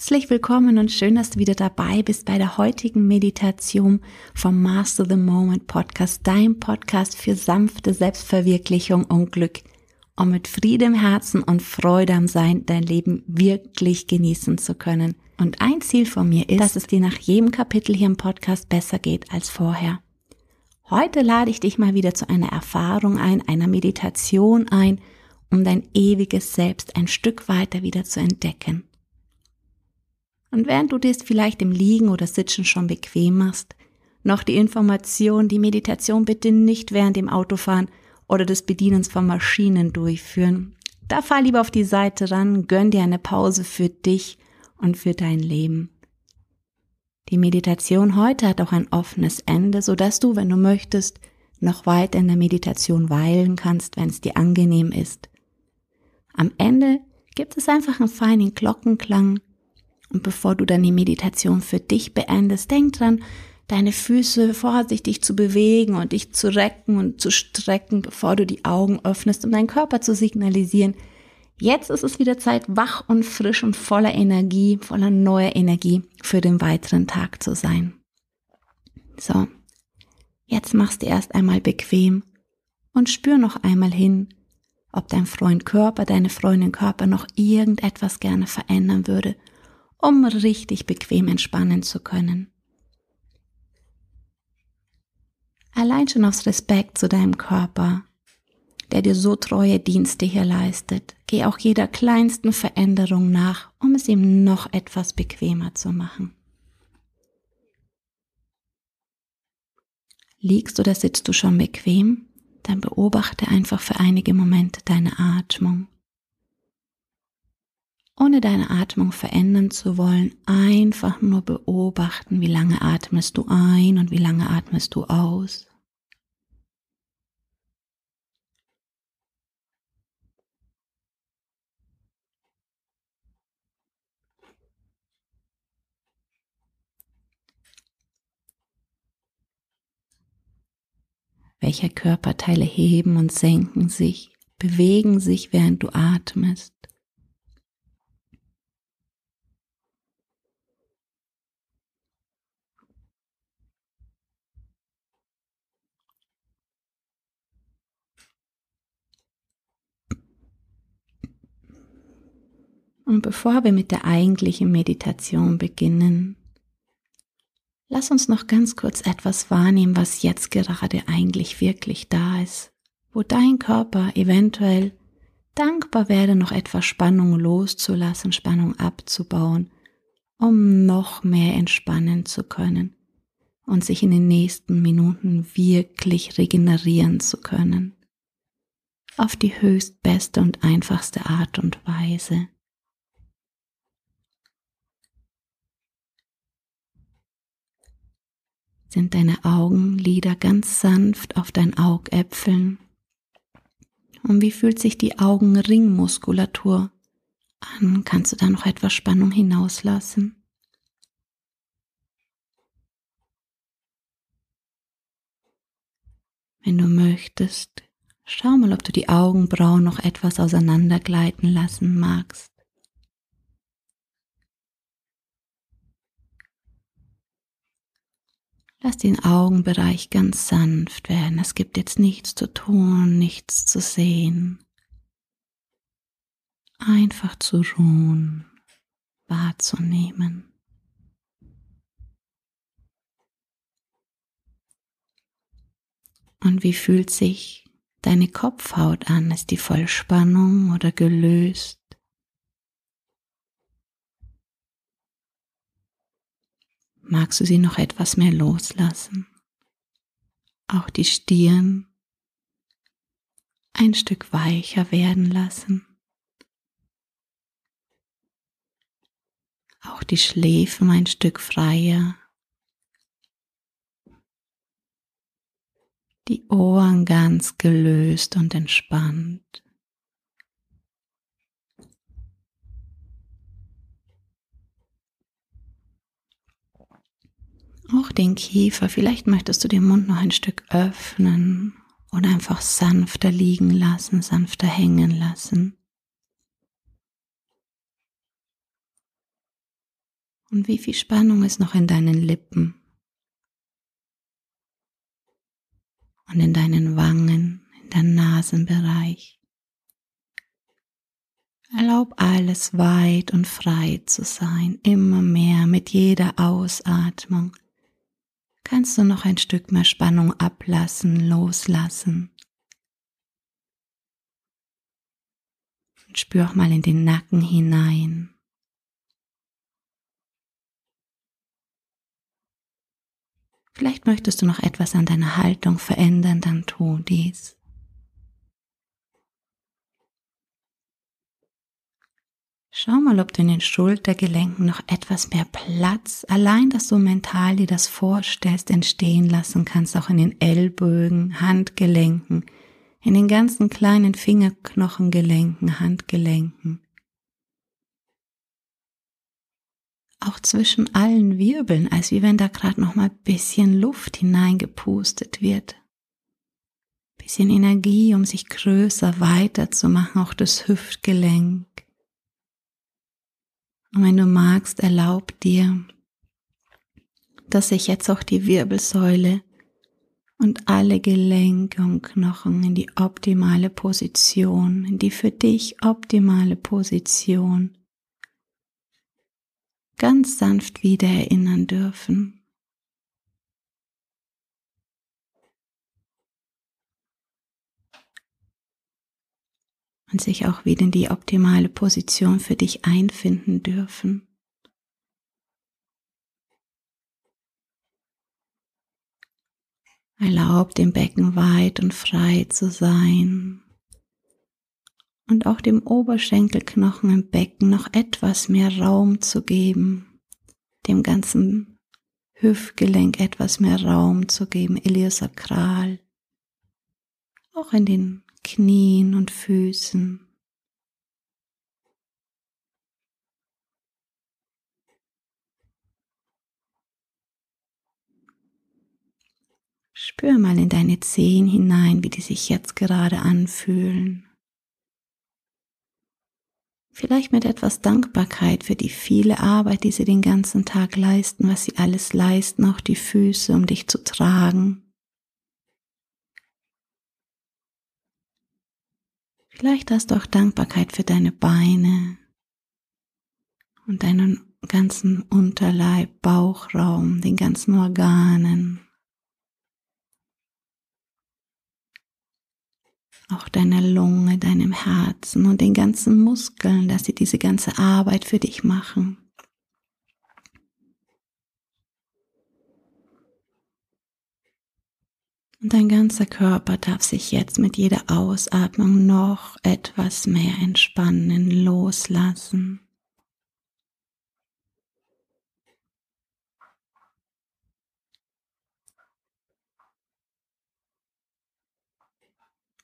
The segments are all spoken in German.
Herzlich willkommen und schön, dass du wieder dabei bist bei der heutigen Meditation vom Master the Moment Podcast, dein Podcast für sanfte Selbstverwirklichung und Glück, um mit Friede im Herzen und Freude am Sein dein Leben wirklich genießen zu können. Und ein Ziel von mir ist, dass es dir nach jedem Kapitel hier im Podcast besser geht als vorher. Heute lade ich dich mal wieder zu einer Erfahrung ein, einer Meditation ein, um dein ewiges Selbst ein Stück weiter wieder zu entdecken. Und während du dir vielleicht im Liegen oder Sitzen schon bequem machst, noch die Information, die Meditation bitte nicht während dem Autofahren oder des Bedienens von Maschinen durchführen. Da fahr lieber auf die Seite ran, gönn dir eine Pause für dich und für dein Leben. Die Meditation heute hat auch ein offenes Ende, so dass du, wenn du möchtest, noch weiter in der Meditation weilen kannst, wenn es dir angenehm ist. Am Ende gibt es einfach einen feinen Glockenklang, und bevor du dann die Meditation für dich beendest, denk dran, deine Füße vorsichtig zu bewegen und dich zu recken und zu strecken, bevor du die Augen öffnest, um deinen Körper zu signalisieren. Jetzt ist es wieder Zeit, wach und frisch und voller Energie, voller neuer Energie für den weiteren Tag zu sein. So, jetzt machst du erst einmal bequem und spür noch einmal hin, ob dein Freund Körper, deine Freundin Körper noch irgendetwas gerne verändern würde um richtig bequem entspannen zu können. Allein schon aus Respekt zu deinem Körper, der dir so treue Dienste hier leistet, geh auch jeder kleinsten Veränderung nach, um es ihm noch etwas bequemer zu machen. Liegst oder sitzt du schon bequem, dann beobachte einfach für einige Momente deine Atmung ohne deine Atmung verändern zu wollen, einfach nur beobachten, wie lange atmest du ein und wie lange atmest du aus. Welcher Körperteile heben und senken sich, bewegen sich, während du atmest. Und bevor wir mit der eigentlichen Meditation beginnen, lass uns noch ganz kurz etwas wahrnehmen, was jetzt gerade eigentlich wirklich da ist, wo dein Körper eventuell dankbar werde, noch etwas Spannung loszulassen, Spannung abzubauen, um noch mehr entspannen zu können und sich in den nächsten Minuten wirklich regenerieren zu können. Auf die höchst beste und einfachste Art und Weise. Sind deine Augenlider ganz sanft auf dein Augäpfeln. Und wie fühlt sich die Augenringmuskulatur an? Kannst du da noch etwas Spannung hinauslassen? Wenn du möchtest, schau mal, ob du die Augenbrauen noch etwas auseinandergleiten lassen magst. Lass den Augenbereich ganz sanft werden. Es gibt jetzt nichts zu tun, nichts zu sehen. Einfach zu ruhen, wahrzunehmen. Und wie fühlt sich deine Kopfhaut an? Ist die Vollspannung oder gelöst? Magst du sie noch etwas mehr loslassen. Auch die Stirn ein Stück weicher werden lassen. Auch die Schläfen ein Stück freier. Die Ohren ganz gelöst und entspannt. Auch den Kiefer, vielleicht möchtest du den Mund noch ein Stück öffnen oder einfach sanfter liegen lassen, sanfter hängen lassen. Und wie viel Spannung ist noch in deinen Lippen und in deinen Wangen, in deinem Nasenbereich. Erlaub alles weit und frei zu sein, immer mehr mit jeder Ausatmung. Kannst du noch ein Stück mehr Spannung ablassen, loslassen. Und spür auch mal in den Nacken hinein. Vielleicht möchtest du noch etwas an deiner Haltung verändern, dann tu dies. Schau mal, ob du in den Schultergelenken noch etwas mehr Platz, allein dass du mental dir das vorstellst, entstehen lassen kannst, auch in den Ellbögen, Handgelenken, in den ganzen kleinen Fingerknochengelenken, Handgelenken. auch zwischen allen Wirbeln, als wie wenn da gerade noch mal bisschen Luft hineingepustet wird. Bisschen Energie, um sich größer, weiter zu machen, auch das Hüftgelenk. Und wenn du magst, erlaub dir, dass sich jetzt auch die Wirbelsäule und alle Gelenke und Knochen in die optimale Position, in die für dich optimale Position ganz sanft wieder erinnern dürfen. Und sich auch wieder in die optimale Position für dich einfinden dürfen. Erlaub dem Becken weit und frei zu sein und auch dem Oberschenkelknochen im Becken noch etwas mehr Raum zu geben, dem ganzen Hüftgelenk etwas mehr Raum zu geben, Iliosakral, auch in den Knien und Füßen. Spür mal in deine Zehen hinein, wie die sich jetzt gerade anfühlen. Vielleicht mit etwas Dankbarkeit für die viele Arbeit, die sie den ganzen Tag leisten, was sie alles leisten, auch die Füße, um dich zu tragen. Vielleicht hast du auch Dankbarkeit für deine Beine und deinen ganzen Unterleib, Bauchraum, den ganzen Organen. auch deiner Lunge, deinem Herzen und den ganzen Muskeln, dass sie diese ganze Arbeit für dich machen. Und dein ganzer Körper darf sich jetzt mit jeder Ausatmung noch etwas mehr entspannen, loslassen.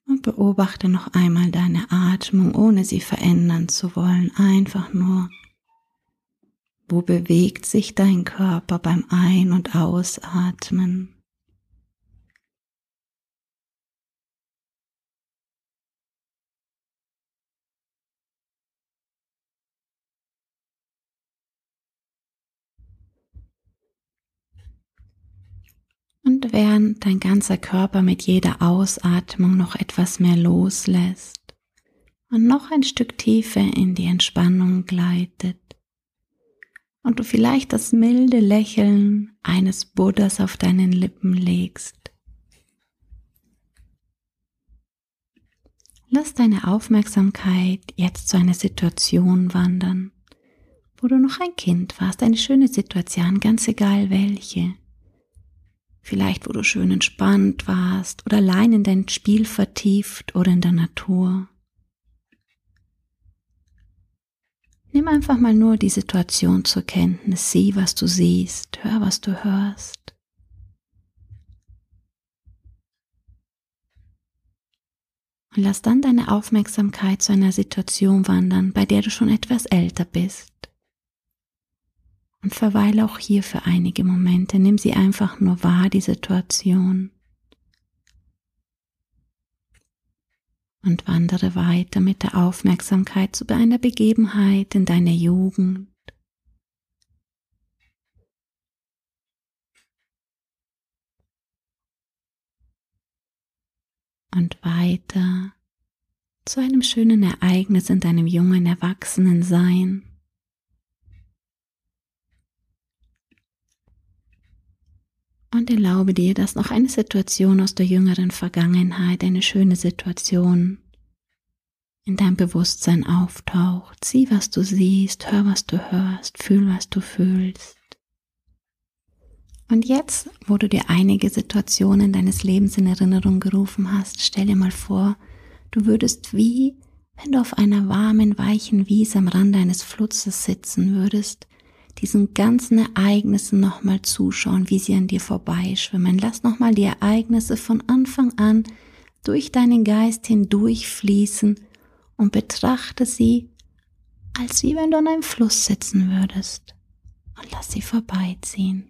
Und beobachte noch einmal deine Atmung, ohne sie verändern zu wollen. Einfach nur, wo bewegt sich dein Körper beim Ein- und Ausatmen? Während dein ganzer Körper mit jeder Ausatmung noch etwas mehr loslässt und noch ein Stück tiefer in die Entspannung gleitet. Und du vielleicht das milde Lächeln eines Buddhas auf deinen Lippen legst, lass deine Aufmerksamkeit jetzt zu einer Situation wandern, wo du noch ein Kind warst, eine schöne Situation, ganz egal welche Vielleicht, wo du schön entspannt warst oder allein in dein Spiel vertieft oder in der Natur. Nimm einfach mal nur die Situation zur Kenntnis, sieh, was du siehst, hör, was du hörst. Und lass dann deine Aufmerksamkeit zu einer Situation wandern, bei der du schon etwas älter bist und verweile auch hier für einige Momente. Nimm sie einfach nur wahr, die Situation. Und wandere weiter mit der Aufmerksamkeit zu einer Begebenheit in deiner Jugend. Und weiter zu einem schönen Ereignis in deinem jungen Erwachsenensein. Und erlaube dir, dass noch eine Situation aus der jüngeren Vergangenheit, eine schöne Situation in deinem Bewusstsein auftaucht. Sieh, was du siehst, hör, was du hörst, fühl, was du fühlst. Und jetzt, wo du dir einige Situationen deines Lebens in Erinnerung gerufen hast, stell dir mal vor, du würdest wie, wenn du auf einer warmen, weichen Wiese am Rande eines Flusses sitzen würdest, diesen ganzen Ereignissen nochmal zuschauen, wie sie an dir vorbeischwimmen. Lass nochmal die Ereignisse von Anfang an durch deinen Geist hindurchfließen und betrachte sie, als wie wenn du an einem Fluss sitzen würdest und lass sie vorbeiziehen.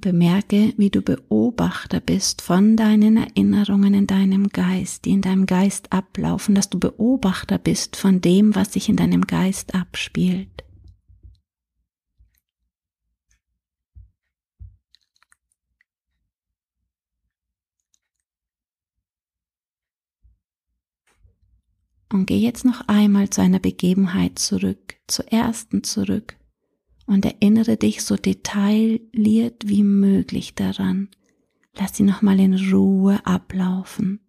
Bemerke, wie du Beobachter bist von deinen Erinnerungen in deinem Geist, die in deinem Geist ablaufen, dass du Beobachter bist von dem, was sich in deinem Geist abspielt. Und geh jetzt noch einmal zu einer Begebenheit zurück, zur ersten zurück und erinnere dich so detailliert wie möglich daran. Lass sie nochmal in Ruhe ablaufen.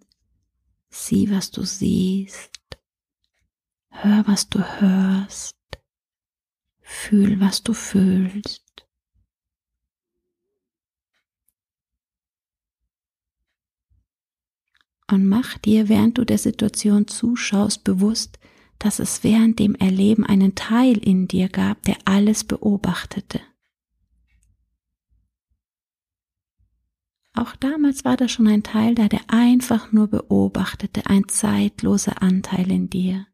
Sieh, was du siehst. Hör, was du hörst. Fühl, was du fühlst. und mach dir, während du der Situation zuschaust, bewusst, dass es während dem Erleben einen Teil in dir gab, der alles beobachtete. Auch damals war da schon ein Teil da, der einfach nur beobachtete, ein zeitloser Anteil in dir.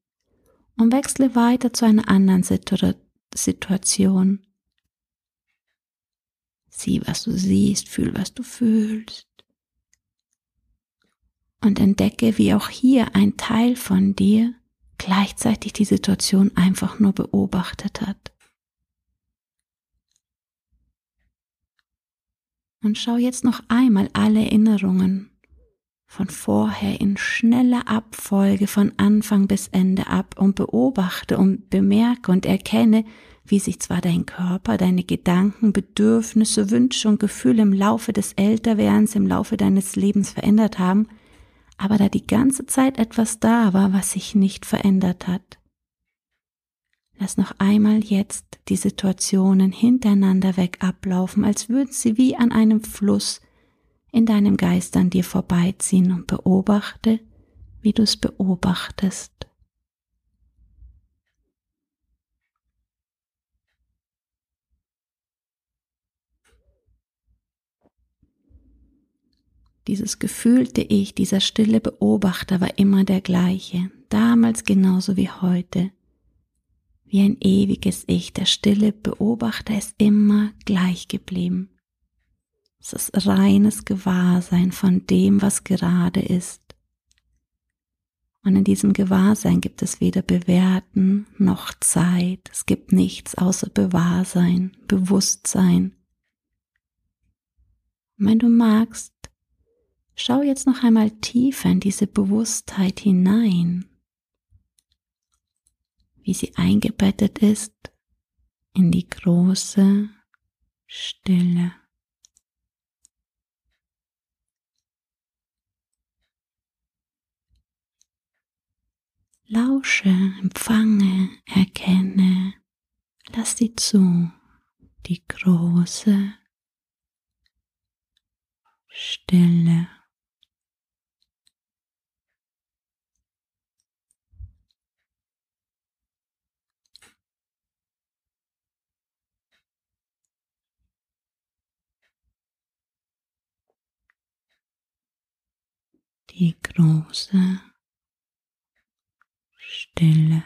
Und wechsle weiter zu einer anderen Situ Situation. Sieh, was du siehst, fühl, was du fühlst und entdecke, wie auch hier ein Teil von dir gleichzeitig die Situation einfach nur beobachtet hat. Und schau jetzt noch einmal alle Erinnerungen von vorher in schneller Abfolge von Anfang bis Ende ab und beobachte und bemerke und erkenne, wie sich zwar dein Körper, deine Gedanken, Bedürfnisse, Wünsche und Gefühle im Laufe des Älterwerdens, im Laufe deines Lebens verändert haben, aber da die ganze Zeit etwas da war, was sich nicht verändert hat. Lass noch einmal jetzt die Situationen hintereinander weg ablaufen, als würden sie wie an einem Fluss in deinem Geist an dir vorbeiziehen und beobachte, wie du es beobachtest. Dieses gefühlte Ich, dieser stille Beobachter war immer der gleiche, damals genauso wie heute. Wie ein ewiges Ich, der stille Beobachter ist immer gleich geblieben. Es ist reines Gewahrsein von dem, was gerade ist. Und in diesem Gewahrsein gibt es weder Bewerten noch Zeit. Es gibt nichts außer Bewahrsein, Bewusstsein. Und wenn du magst, Schau jetzt noch einmal tiefer in diese Bewusstheit hinein, wie sie eingebettet ist in die große Stille. Lausche, empfange, erkenne, lass sie zu, die große Stille. Die große Stille.